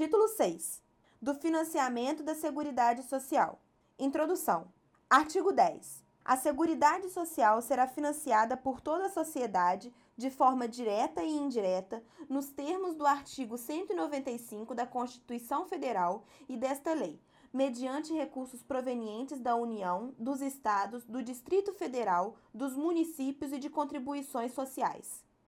Título 6. Do financiamento da Seguridade Social. Introdução. Artigo 10. A Seguridade Social será financiada por toda a sociedade, de forma direta e indireta, nos termos do artigo 195 da Constituição Federal e desta lei, mediante recursos provenientes da União, dos Estados, do Distrito Federal, dos municípios e de contribuições sociais.